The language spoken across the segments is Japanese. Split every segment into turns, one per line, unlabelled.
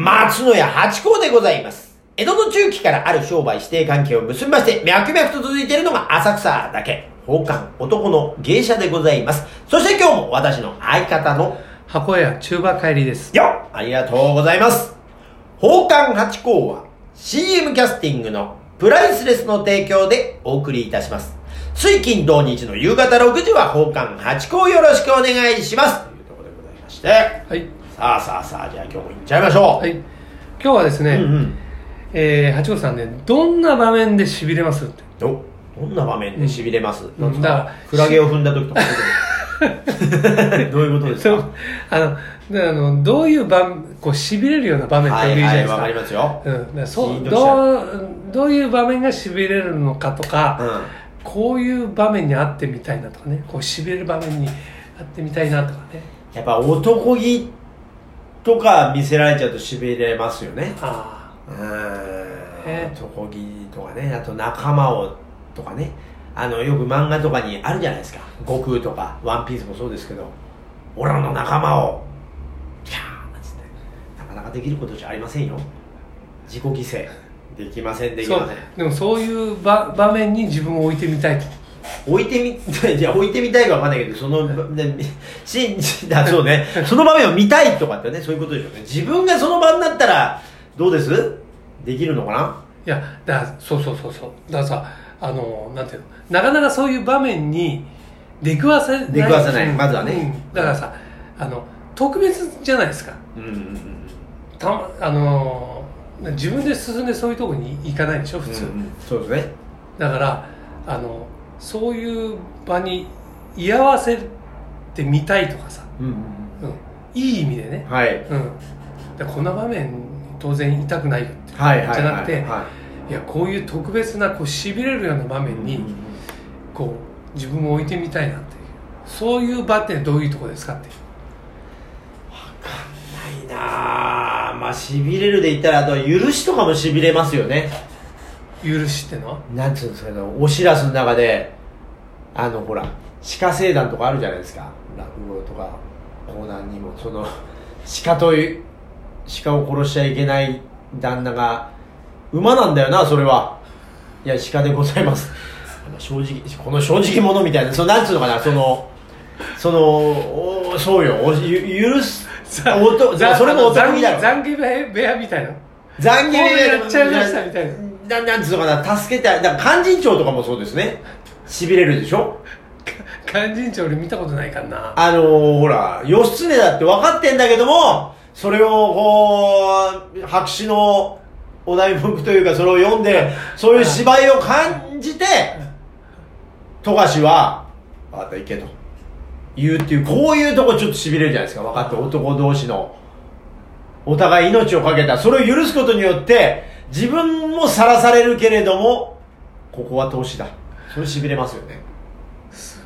松野屋八甲でございます。江戸の中期からある商売指定関係を結びまして、脈々と続いているのが浅草だけ。宝冠男の芸者でございます。そして今日も私の相方の
箱屋中馬帰りです。
よありがとうございます。宝冠八甲は CM キャスティングのプライスレスの提供でお送りいたします。水金土日の夕方6時は宝冠八甲よろしくお願いします。というところでございまして。
はい。
さあさあさあ、じゃあ今日も行っちゃいましょう。
はい。今日はですね、
うんうん。
えー、八子さんね、どんな場面で痺れますって。
ど、どんな場面で痺れます、
ん
なん
だから
クラゲを踏んだ時とか。どういうことですか？
あの、であのどういう場面、こう痺れるような場面って
はいはいい、
言うじゃないですか。
わかりますよ。
うん、だそうどうどういう場面が痺れるのかとか、
うん。
こういう場面にあってみたいなとかねこう痺れる場面にあってみたいなとかね
やっぱ男気とか見せられちゃうと痺れますよね。
あ
うー。ん
え
男気とかね。あと仲間をとかね。あのよく漫画とかにあるじゃないですか。悟空とかワンピースもそうですけど。俺らの仲間をキャーなんつって。なかなかできることじゃありませんよ。自己犠牲。できませんできません。
でもそういう場場面に自分を置いてみたいと
置いてみ いや置いてみたいかわかんないけどそのねし あそうね。その場面を見たいとかってねそういうことでしょうね。自分がその場になったらどうです？できるのかな？い
やだそうそうそうそう。だからさあのなんていうの？なかなかそういう場面に出くわせない。
出くわせない。
うん。
まずはね。
うん。だからさあの特別じゃないですか。
うんうんうん
たまあの自分で進んでそういうところに行かないでしょ普通、
うんうん。そうですね。
だからあのそういう場に居合わせてみたいとかさ、
うんうん
うん、いい意味でね、
はい。
うん、でこんな場面に当然いたくないよって、
はいはいはい
じゃなくて、
はい。
やこういう特別なこうしびれるような場面に
うんうん
こう自分を置いてみたいなっていう。そういう場ってどういうところですかって。いう
ないなあまあしびれるで言ったらあとは許しとかもしびれますよね
許しっての？は
なんつうんですかねおしらすの中であのほら鹿聖団とかあるじゃないですか。落語とか講談にもその 鹿という鹿を殺しちゃいけない旦那が馬なんだよなそれは。いや鹿でございます。正直この正直者みたいなそのなんつうのかなそのそのおそうよおゆ許すおと
ざ
それも男気だろ
懺悔懺悔部屋みたいな。
残業
こうやっちゃいましたみたいな
ななんつうのかな助けてだから勧進帳とかもそうですね。しびれるでしょ？
勧進帳俺見たことないからな。
あのー、ほら義経だって分かってんだけどもそれをこう白紙のお題目というかそれを読んでそういう芝居を感じて富樫は「あんた行け」と。言うっていうこういうとこちょっとしびれるじゃないですか。分かって男同士の。お互い命をかけた。それを許すことによって自分もさらされるけれどもここは投資だ。それしびれますよね。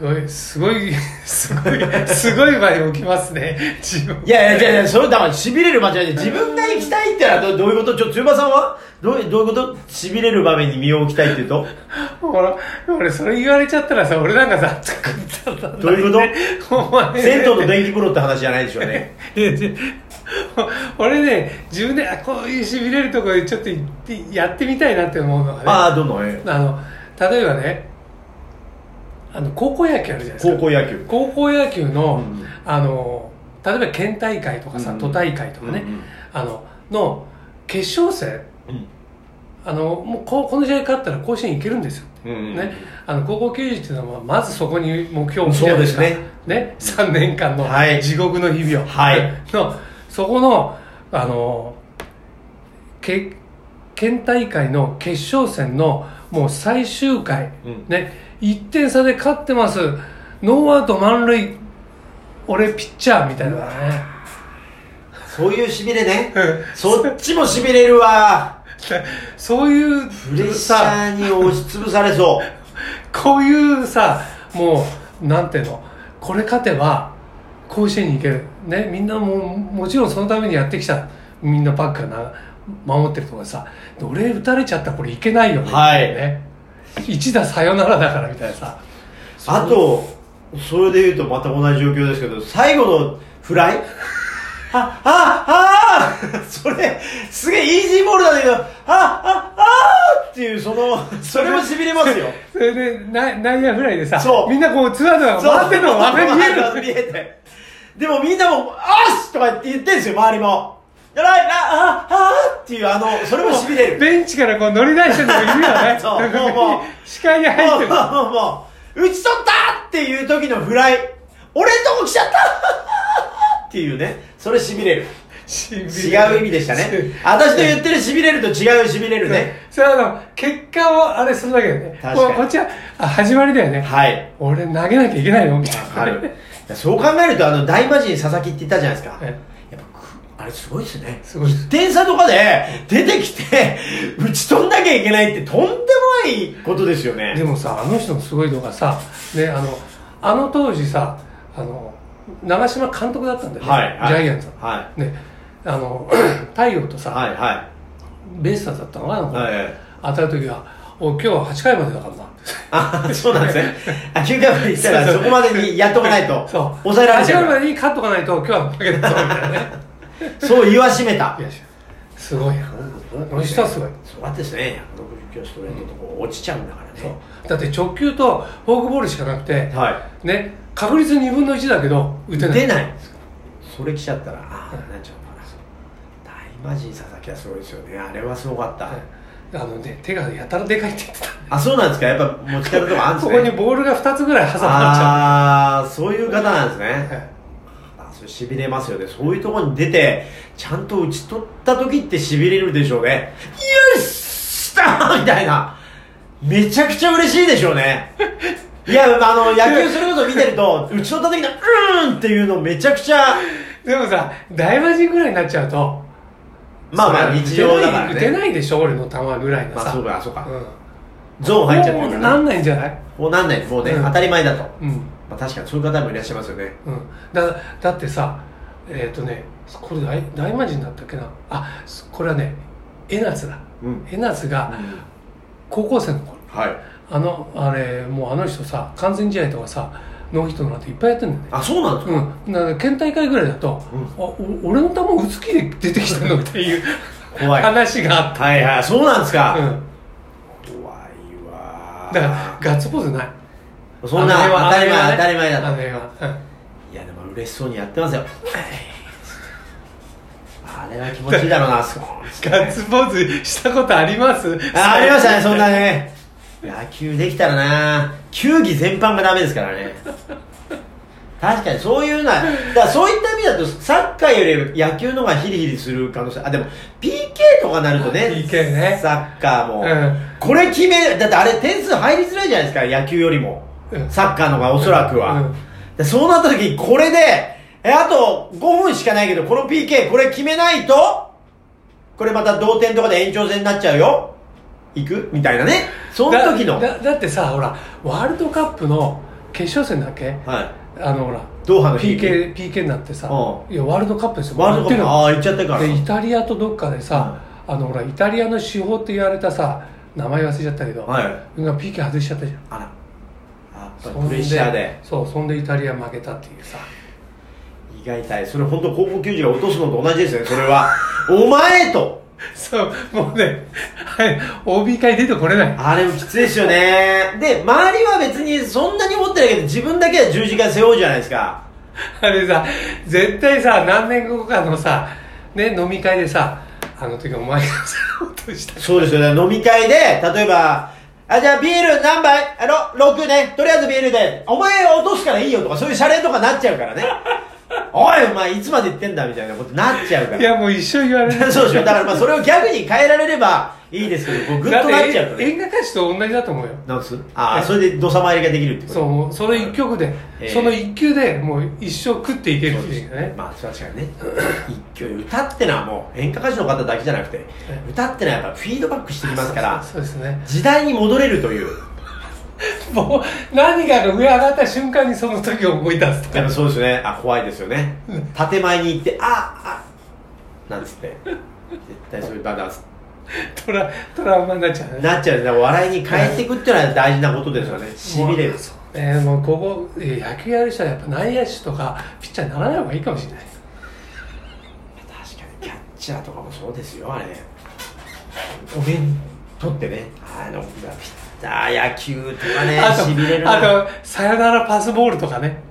すごいすごいすごいすごい場に置きますね。自分。
いやいやいやいや、それだから痺れる場じゃない。自分が行きたいってのはどどういうこと？ちょっと、さんは？どういうどういうこと？痺れる場面に身を置きたいっていうと？
ほら俺それ言われちゃったらさ俺なんかさ
どういう
こと？
銭湯の電気風呂って話じゃないでしょうね。
俺ね自分であこういうしびれるところちょっとやってみたいなって思うのがね。
ああ、どんどん、え
あの例えばねあの高校野球あるじゃないですか。
高校野球。
高校野球の,、
うん。
あの例えば県大会とかさ、
うん。
都大会とかね、
うんうん。
あのの決勝戦。
うん。
あのもうここの試合勝ったら甲子園行けるんですよ、
うんうん
ね、あの高校球児っていうのはまずそこに目標を
そうです
ね。3年間の
はい。
地獄の日々を、
はい。
のそこのあのけ県大会の決勝戦のもう最終回、
うん。
ね、1点差で勝ってます。ノーアウト満塁。俺ピッチャーみたいなね。
そういう痺れね。そっちも痺れるわ。
そういう
プレッシ
さ
ャーに押しつぶされそう。
こういうさもうなんていうの？これ勝てば甲子園に行ける。ね。みんなももちろんそのためにやってきた。みんなバックがな守ってるとかさ俺打たれちゃったらこれいけないよね,、
はい。
ね。一打サヨナラだからみたいなさ。
あと、それで言うとまた同じ状況ですけど、最後のフライ？あ、あ、あ それ、すげえイージーボールなんだけど、ああああっていう、その、それも痺れますよ。
それでな内野フライでさ
そう。
みんなこうツアーとか回ってんのが見える。
見えて。でもみんなも、あしとかって言ってんすよ、周りも。ライラああっていう、あの、それも痺れる。
ベンチからこう乗り出してるのがいるよね
そうもうもう
視界に入ってる
もうもうもう、打ち取ったっていう時のフライ、俺んとこ来ちゃった っていうね、それ痺れる。違う意味でしたね。私の言ってる痺れると違う痺れるね。
それはあの結果をあれするだけだよね
確かに
ここっちはあ始まりだよね
はい。
俺投げなきゃいけないのみたいな
ある。そう考えると、あの、大魔神佐々木って言ったじゃないですか。
え
やっぱく、あれすごいですね。
すごいです
1点差とかで出てきて、打ち取んなきゃいけないってとんでもないことですよね。
でもさあの人のすごいのがさねあのあの当時さあの長嶋監督だったんだよね、
はいはい
ジャイアンツの
は
ねあの 太陽と
い。
さ、
はい、は
ベイスターズだったのかな、
い。はい。
当たる時は「お今日は8回までだからな」
あ、そうなんですね。あ、9回まで行ったらそこまでにやっとかないと、
そう
抑えられちゃう
8
から。
回までに勝っとかないと今日は負けたぞみたいなね
そう言わしめた
い。やすごいやこの人はすごい
そうやってですね、160キロストレートとこう落ちちゃうんだから
そう
ね。
だって直球とフォークボールしかなくて、
は
ね確率2分の1だけど打
い。
てない
出ないんですかそれ来ちゃったら、ああ、なっちゃうのかな。大魔神佐々木はすごいですよね。あれはすごかった。
あのね手がやたらでかいって言ってた
あ、そうなんですか？やっぱ持ち方とかあるんです
こ
ね。
こにボールが2つぐらい挟まっちゃ
ああ、そういう方なんですね。
う、はい
あそれしびれますよね。そういうところに出てちゃんと打ち取った時ってしびれるでしょうね。よししたみたいな。めちゃくちゃ嬉しいでしょうね。いやあの野球すること見てると打ち取った時のうーんっていうのめちゃくちゃ
でもさ大魔神ぐらいになっちゃうと
まあまあ日常だからね。
打てないでしょ俺の球ぐらいのさ、
まあそうかそうか。
うん
ゾーン入っちゃってるからね。
もうなんないんじゃない？
もうなんない。もうね、
うん。
当たり前だと、
うん。
まあ、確かにそういう方もいらっしゃいますよね。
うん。だだってさえっ、とねこれ大大魔神だったっけな？あこれはね江夏だ。
うん、
江夏が高校生の頃。
はい。
あのあれもうあの人さ完全試合とかさノーヒットの後いっぱいやってんだよね。
あそうなんですか、
うん、だから県大会ぐらいだと、
うん。
あお俺の球打つ気で出てきたの？っていう
怖い。
話があっ
はいはいそうなんですか、
た、うん、だからガッツポーズない。
そんな当たり前当たり前だと。
あの辺は、うん。
いやでも嬉しそうにやってますよ。あれは気持ちいいだろうな
ガッツポーズしたことあります？
あありましたねそんなね。野球できたらな。球技全般がダメですからね。確かにそういうのはだそういった意味だとサッカーより野球の方がヒリヒリする可能性。あでも PK とかなるとね
PK ね。
サッカーも、
うん。
これ決めだってあれ点数入りづらいじゃないですか野球よりも、
うん。
サッカーの方がおそらくは、
うん。
でそうなった時これでえあと5分しかないけどこの PK これ決めないとこれまた同点とかで延長戦になっちゃうよ。行く？みたいなね。その時の。
だだだってさほらワールドカップの決勝戦だっけ？
はい。
あのほら
ドーハの日
PK, PK になってさ
う
いやワールドカップですよ。
ワールドカップ。
や
ああ行っちゃってるか。ら
でイタリアとどっかでさ、あのほらイタリアの手法って言われたさ名前忘れちゃったけど、
はい。
が PK 外しちゃったじゃん。
あら。やっぱプレッシャーで。
そうそんでイタリア負けたっていうさ。
意外たいそれ本当高校球児が落とすのと同じですねそれは。お前と
そうもうねはい OB 会出てこれない。
あれもきついですよね。で周りは別にそんなに持ってないけど自分だけは十字架背負うじゃないですか。
あれさ絶対さ何年後かのさね飲み会でさあの時お前がさ落とした。
そうですよね。飲み会で例えばあじゃあビール何杯？あの6ね。とりあえずビールで。お前落とすからいいよとかそういうシャレとかなっちゃうからねおいお前いつまで言ってんだみたいなことになっちゃうから。
いやもう一生言われる。
そうでしょ。だからまあそれをギャグに変えられればいいですけどこうグッとなっちゃうとね。
演歌歌手と同じだと思うよ。
なんすああそれで土佐回りができるってこと？
そうその一曲で、
ええ。
その一球でもう一生食っていけるっていうね。
まあ確かにね。一挙歌ってのはもう演歌歌手の方だけじゃなくて歌ってのはやっぱフィードバックしてきますから
そうですね。
時代に戻れるという
もう何かが上上がった瞬間にその時を思い出すとか。
やっぱそうですね。あ怖いですよね。建前に行ってああなんつって。絶対そういう場が
トラトラウマになっちゃうね。
なっちゃうね。笑いに変えていくっていうのは大事なことですよね。しびれる。
もうそうね。もうここえー野球やる人はやっぱ内野手とかピッチャーにならない方がいいかもしれない。
確かにキャッチャーとかもそうですよあれ。お面。取ってね。あのピッチャー野球とかねしびれるな。
あとさよならパスボールとかね。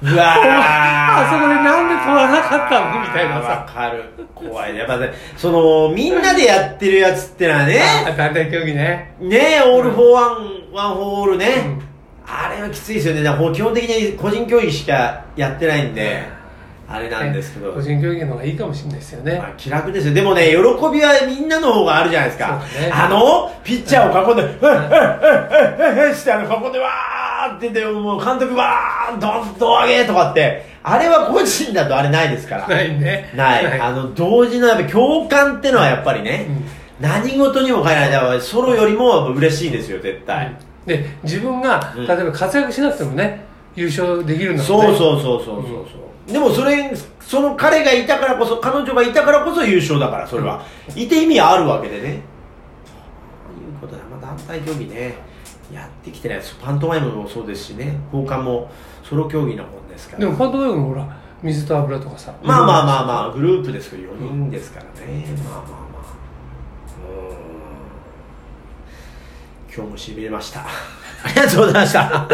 うわー。
あそこでなんで取らなかったのみたいなさ。
わかる。怖いね。やっぱねそのみんなでやってるやつってのはね。
あ団体競技ね。
ね All for one, one for all ね、
うん。
あれはきついですよね。だからもう基本的に個人競技しかやってないんであれなんですけど、
個人競技の方がいいかもしれないですよね。
まあ、気楽ですよ。でもね喜びはみんなの方があるじゃないですか、
ね。
あのピッチャーを囲んで「ふっふっふっふっふっ」してあの囲んでわーって言ってもう監督わーどんどん上げとかってあれは個人だとあれないですから
ないね
ない、あの同時のやっぱ共感ってのはやっぱりね、何事にも変えないだからソロよりも嬉しいですよ絶対、
で自分が
うん
例えば活躍しなくてもね優勝できるんだもんね
そうそうそうそうそうそう、でもそれその彼がいたからこそ彼女がいたからこそ優勝だからそれは、いて意味あるわけでね。ということで、まあ、団体競技ね。やってきてないです。パントマイムもそうですしね。交換もソロ競技なもんですから。
でもパントマイムもほら水と油とかさ。
まあまあまあまあグループですけど4人ですからね、まあまあまあ。うーん。今日もしびれました。ありがとうございました